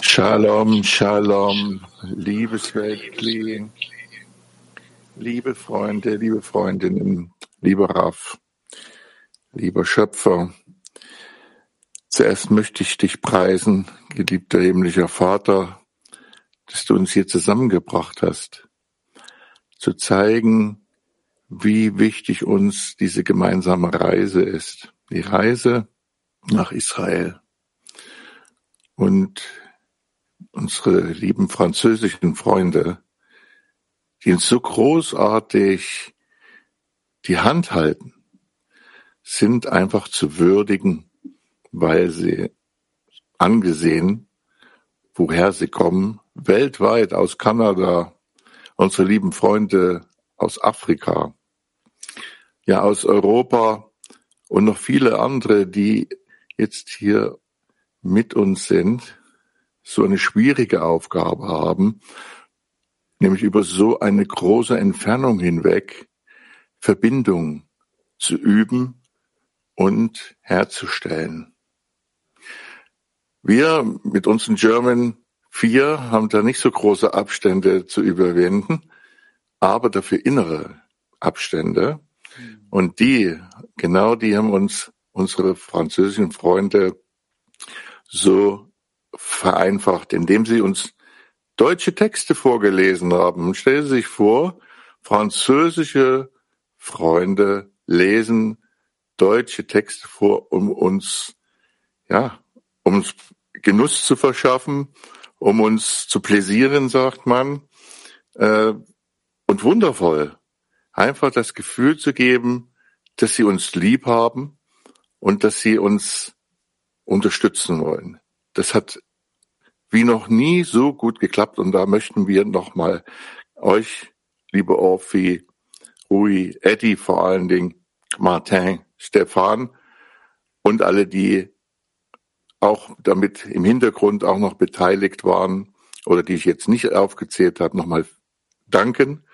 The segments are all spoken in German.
Shalom, Shalom, liebes Weltkli, liebe Freunde, liebe Freundinnen, lieber Raff, lieber Schöpfer. Zuerst möchte ich dich preisen, geliebter himmlischer Vater, dass du uns hier zusammengebracht hast, zu zeigen, wie wichtig uns diese gemeinsame Reise ist. Die Reise nach Israel. Und unsere lieben französischen Freunde, die uns so großartig die Hand halten, sind einfach zu würdigen, weil sie angesehen, woher sie kommen, weltweit aus Kanada, unsere lieben Freunde aus Afrika, ja aus Europa und noch viele andere, die jetzt hier mit uns sind, so eine schwierige Aufgabe haben, nämlich über so eine große Entfernung hinweg Verbindung zu üben und herzustellen. Wir mit unseren German 4 haben da nicht so große Abstände zu überwinden, aber dafür innere Abstände. Und die, genau die haben uns unsere französischen Freunde so vereinfacht, indem sie uns deutsche Texte vorgelesen haben. Stellen Sie sich vor, französische Freunde lesen deutsche Texte vor, um uns, ja, um uns Genuss zu verschaffen, um uns zu pläsieren, sagt man. Äh, und wundervoll, einfach das Gefühl zu geben, dass sie uns lieb haben und dass sie uns unterstützen wollen. Das hat wie noch nie so gut geklappt und da möchten wir nochmal euch, liebe Orphi, Rui, Eddie vor allen Dingen, Martin, Stefan und alle, die auch damit im Hintergrund auch noch beteiligt waren oder die ich jetzt nicht aufgezählt habe, nochmal danken.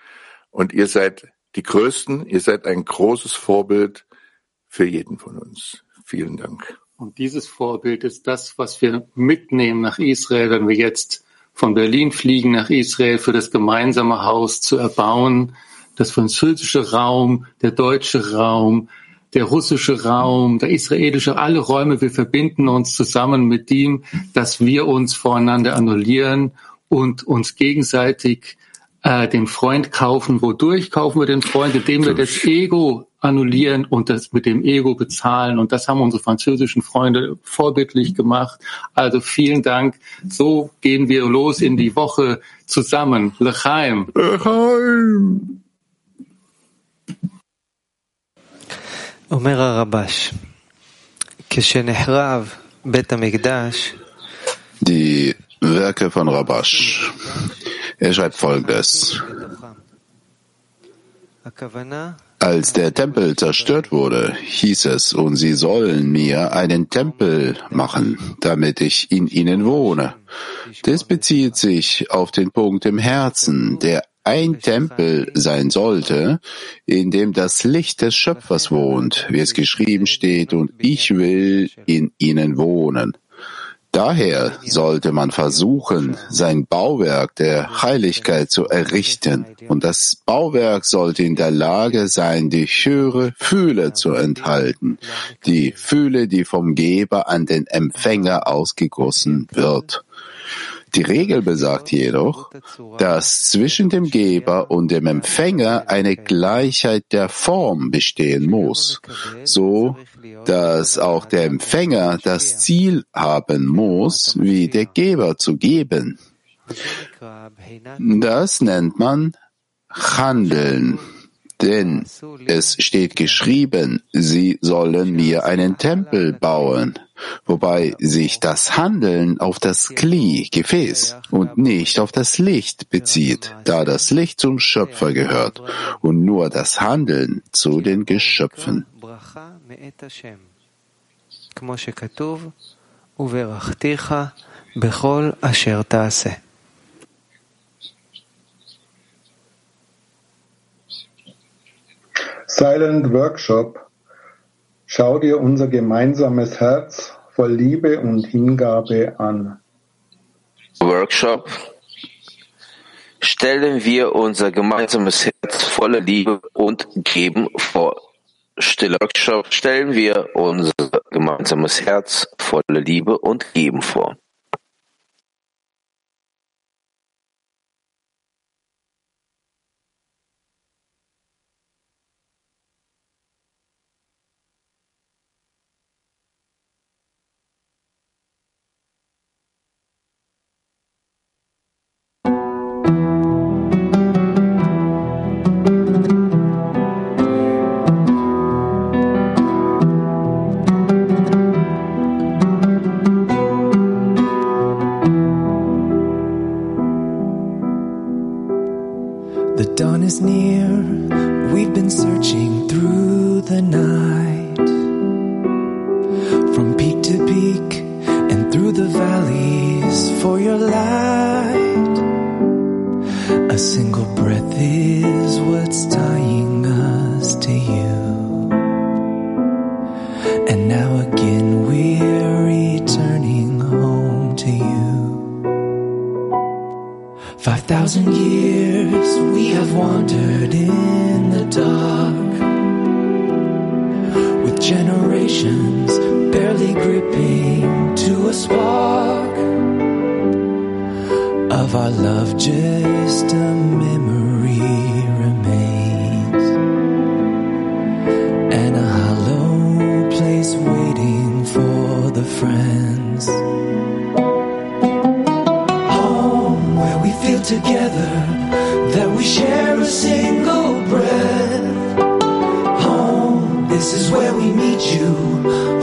Und ihr seid die Größten, ihr seid ein großes Vorbild für jeden von uns. Vielen Dank. Und dieses Vorbild ist das, was wir mitnehmen nach Israel, wenn wir jetzt von Berlin fliegen nach Israel für das gemeinsame Haus zu erbauen, das französische Raum, der deutsche Raum, der russische Raum, der israelische, alle Räume, wir verbinden uns zusammen mit dem, dass wir uns voreinander annullieren und uns gegenseitig äh, den Freund kaufen. Wodurch kaufen wir den Freund? Indem wir das Ego annullieren und das mit dem Ego bezahlen. Und das haben unsere französischen Freunde vorbildlich gemacht. Also vielen Dank. So gehen wir los in die Woche zusammen. Lechaim. Lechaim. אומר הרבש, כשנחרב בית המקדש, Die Werke von Rabash. Er schreibt folgendes. Als der Tempel zerstört wurde, hieß es, und sie sollen mir einen Tempel machen, damit ich in ihnen wohne. Das bezieht sich auf den Punkt im Herzen, der ein Tempel sein sollte, in dem das Licht des Schöpfers wohnt, wie es geschrieben steht, und ich will in ihnen wohnen. Daher sollte man versuchen, sein Bauwerk der Heiligkeit zu errichten. Und das Bauwerk sollte in der Lage sein, die höhere Fühle zu enthalten. Die Fühle, die vom Geber an den Empfänger ausgegossen wird. Die Regel besagt jedoch, dass zwischen dem Geber und dem Empfänger eine Gleichheit der Form bestehen muss, so dass auch der Empfänger das Ziel haben muss, wie der Geber zu geben. Das nennt man Handeln. Denn es steht geschrieben, sie sollen mir einen Tempel bauen, wobei sich das Handeln auf das Kli, Gefäß und nicht auf das Licht bezieht, da das Licht zum Schöpfer gehört und nur das Handeln zu den Geschöpfen. בכל אשר תעשה. Silent Workshop Schau dir unser gemeinsames Herz voll Liebe und Hingabe an. Workshop stellen wir unser gemeinsames Herz voller Liebe und Geben vor. Stille Workshop stellen wir unser gemeinsames Herz voller Liebe und Geben vor. Thousand years we have wandered in the dark with generations barely gripping to a spark of our love just a memory together that we share a single breath. Home, this is where we meet you.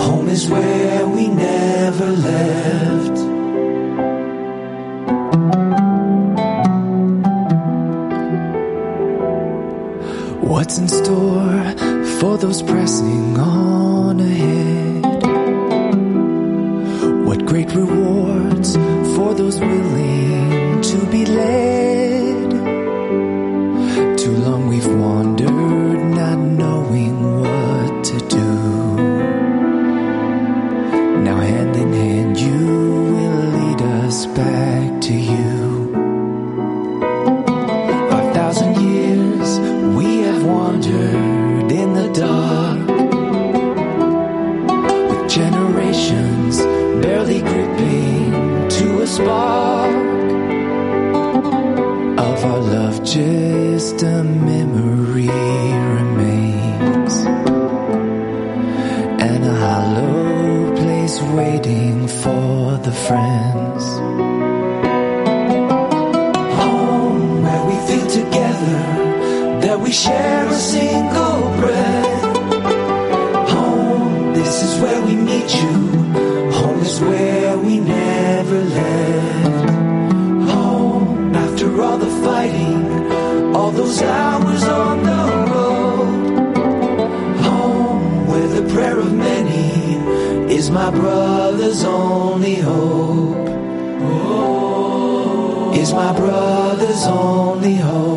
Home is where we never left. What's in store for those pressing on ahead? What great rewards for those willing to be led. Too long we've wandered, not knowing what to do. Now, hand in hand, you will lead us back to you. We share a single breath. Home this is where we meet you. Home is where we never left. Home after all the fighting all those hours on the road. Home where the prayer of many is my brother's only hope. Is my brother's only hope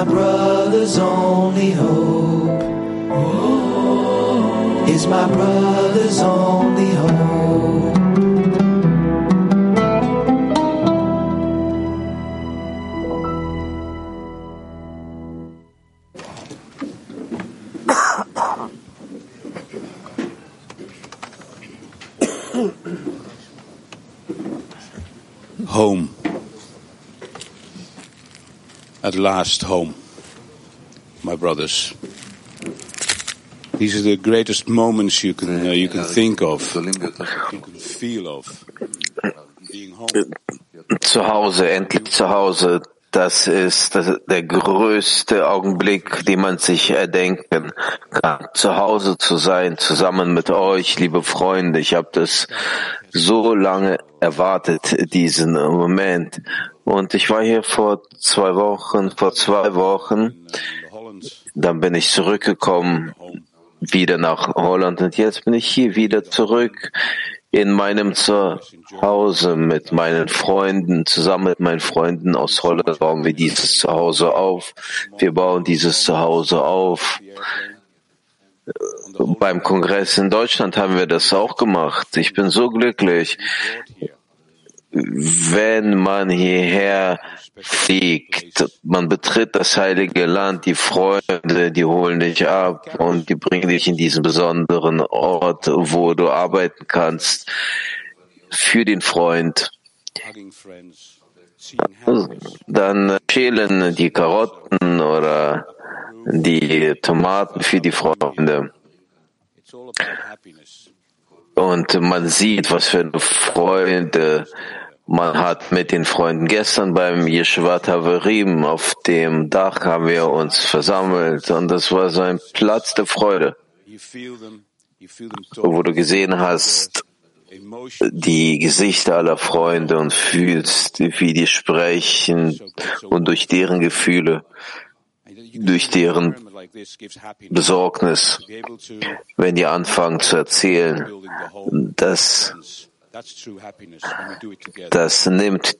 my brother's only hope is my brother's only hope. Home. At last home, my brothers. These are the greatest moments you can uh, you can think of, you can feel of. Being home. Zu Hause, endlich zu Hause. Das ist der größte Augenblick, den man sich erdenken kann. Zu Hause zu sein, zusammen mit euch, liebe Freunde. Ich habe das so lange erwartet, diesen Moment. Und ich war hier vor zwei Wochen, vor zwei Wochen. Dann bin ich zurückgekommen, wieder nach Holland. Und jetzt bin ich hier wieder zurück in meinem Zuhause mit meinen Freunden, zusammen mit meinen Freunden aus Holland bauen wir dieses Zuhause auf. Wir bauen dieses Zuhause auf. Beim Kongress in Deutschland haben wir das auch gemacht. Ich bin so glücklich, wenn man hierher fliegt, man betritt das heilige Land, die Freunde, die holen dich ab und die bringen dich in diesen besonderen Ort, wo du arbeiten kannst für den Freund. Dann schälen die Karotten oder die Tomaten für die Freunde. Und man sieht, was für eine Freude man hat mit den Freunden. Gestern beim Yeshivat Haverim auf dem Dach haben wir uns versammelt und das war so ein Platz der Freude, wo du gesehen hast, die Gesichter aller Freunde und fühlst, wie die sprechen und durch deren Gefühle, durch deren. Besorgnis, wenn die anfangen zu erzählen, home, das, nimmt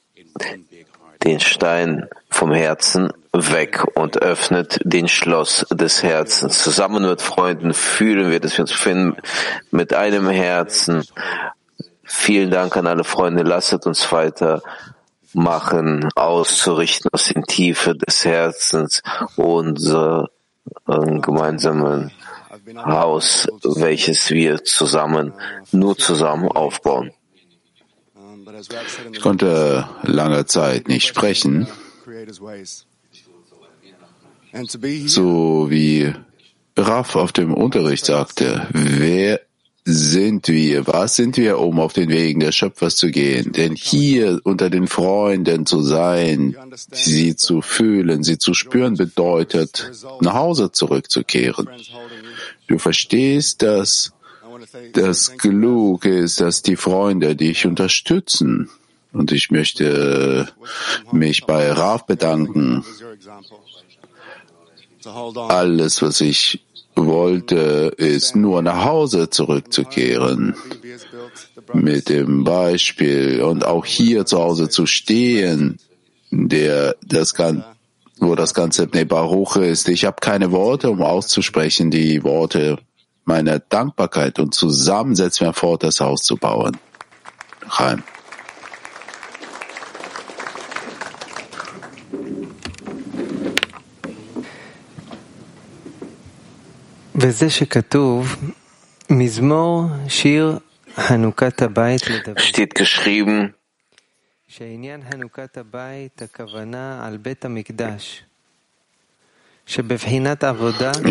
den Stein vom Herzen weg und öffnet den Schloss des Herzens. Zusammen mit Freunden fühlen wir, dass wir uns befinden mit einem Herzen. Vielen Dank an alle Freunde. Lasset uns weiter machen, auszurichten aus den Tiefe des Herzens unser äh, gemeinsamen Haus, welches wir zusammen, nur zusammen aufbauen. Ich konnte lange Zeit nicht sprechen, so wie Raff auf dem Unterricht sagte, wer sind wir? Was sind wir, um auf den Wegen des Schöpfers zu gehen? Denn hier unter den Freunden zu sein, sie zu fühlen, sie zu spüren, bedeutet, nach Hause zurückzukehren. Du verstehst, dass das klug ist, dass die Freunde dich unterstützen. Und ich möchte mich bei Raf bedanken. Alles, was ich wollte, ist nur nach Hause zurückzukehren. Mit dem Beispiel und auch hier zu Hause zu stehen, der das Gan wo das ganze Baruch ist. Ich habe keine Worte, um auszusprechen, die Worte meiner Dankbarkeit und zusammen setzen wir fort, das Haus zu bauen. Chaim. וזה שכתוב, מזמור שיר חנוכת הבית לדוד, Steht geschrieben, שעניין חנוכת הבית הכוונה על בית המקדש,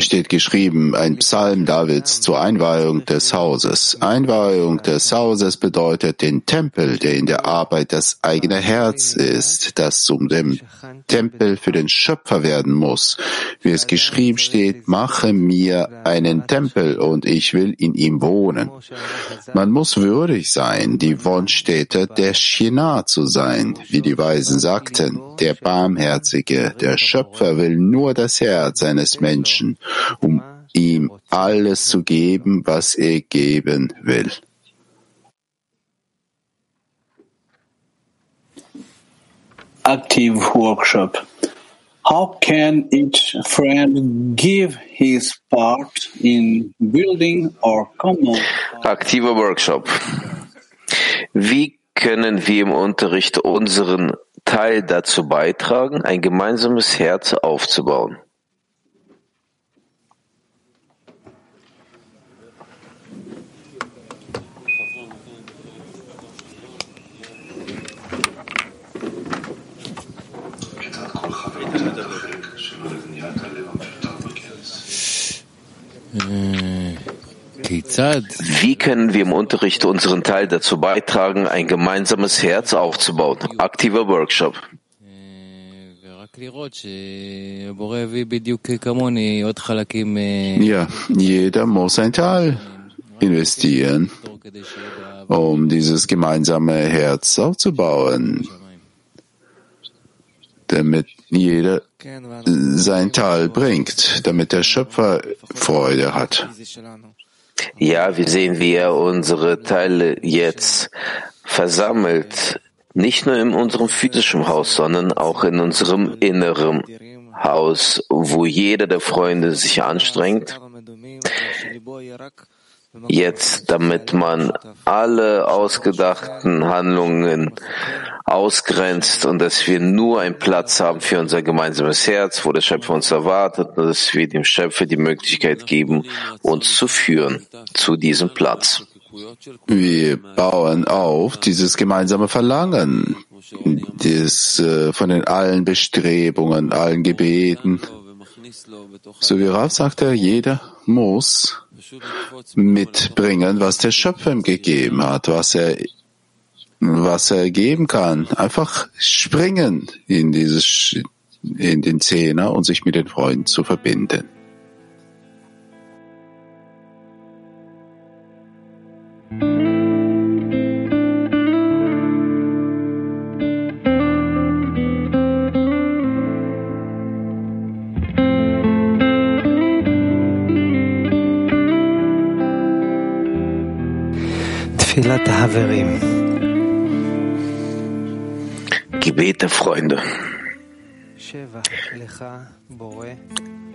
steht geschrieben, ein Psalm Davids zur Einweihung des Hauses. Einweihung des Hauses bedeutet den Tempel, der in der Arbeit das eigene Herz ist, das zum dem Tempel für den Schöpfer werden muss. Wie es geschrieben steht, mache mir einen Tempel und ich will in ihm wohnen. Man muss würdig sein, die Wohnstätte der Shina zu sein, wie die Weisen sagten. Der Barmherzige, der Schöpfer will nur das Herz eines Menschen, um ihm alles zu geben, was er geben will. active workshop. How can each friend give his part in building our common aktiver Workshop. Wie können wir im Unterricht unseren Teil dazu beitragen, ein gemeinsames Herz aufzubauen? Wie können wir im Unterricht unseren Teil dazu beitragen, ein gemeinsames Herz aufzubauen? Aktiver Workshop. Ja, jeder muss ein Teil investieren, um dieses gemeinsame Herz aufzubauen, damit jeder sein Teil bringt, damit der Schöpfer Freude hat. Ja, wir sehen, wie er unsere Teile jetzt versammelt, nicht nur in unserem physischen Haus, sondern auch in unserem inneren Haus, wo jeder der Freunde sich anstrengt, jetzt, damit man alle ausgedachten Handlungen ausgrenzt und dass wir nur einen Platz haben für unser gemeinsames Herz, wo der Schöpfer uns erwartet, und dass wir dem Schöpfer die Möglichkeit geben, uns zu führen zu diesem Platz. Wir bauen auf dieses gemeinsame Verlangen, das äh, von den allen Bestrebungen, allen Gebeten. So wie Rav sagte, jeder muss mitbringen, was der Schöpfer ihm gegeben hat, was er, was er geben kann. Einfach springen in dieses, in den Zehner und sich mit den Freunden zu verbinden. Gebete, Freunde.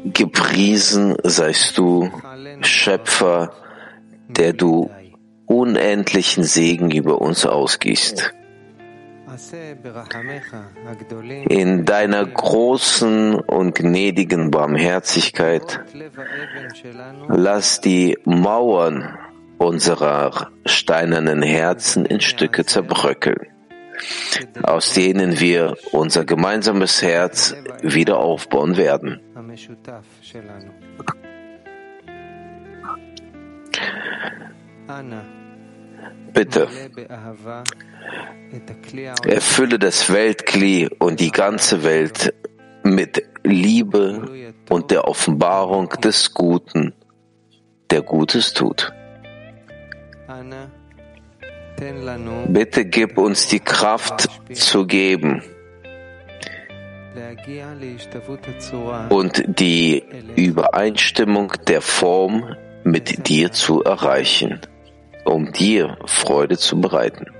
Gepriesen seist du, Schöpfer, der du unendlichen Segen über uns ausgießt. In deiner großen und gnädigen Barmherzigkeit lass die Mauern unserer steinernen Herzen in Stücke zerbröckeln, aus denen wir unser gemeinsames Herz wieder aufbauen werden. Bitte, erfülle das Weltkli und die ganze Welt mit Liebe und der Offenbarung des Guten, der Gutes tut. Bitte gib uns die Kraft zu geben. Und die Übereinstimmung der Form mit dir zu erreichen, um dir Freude zu bereiten.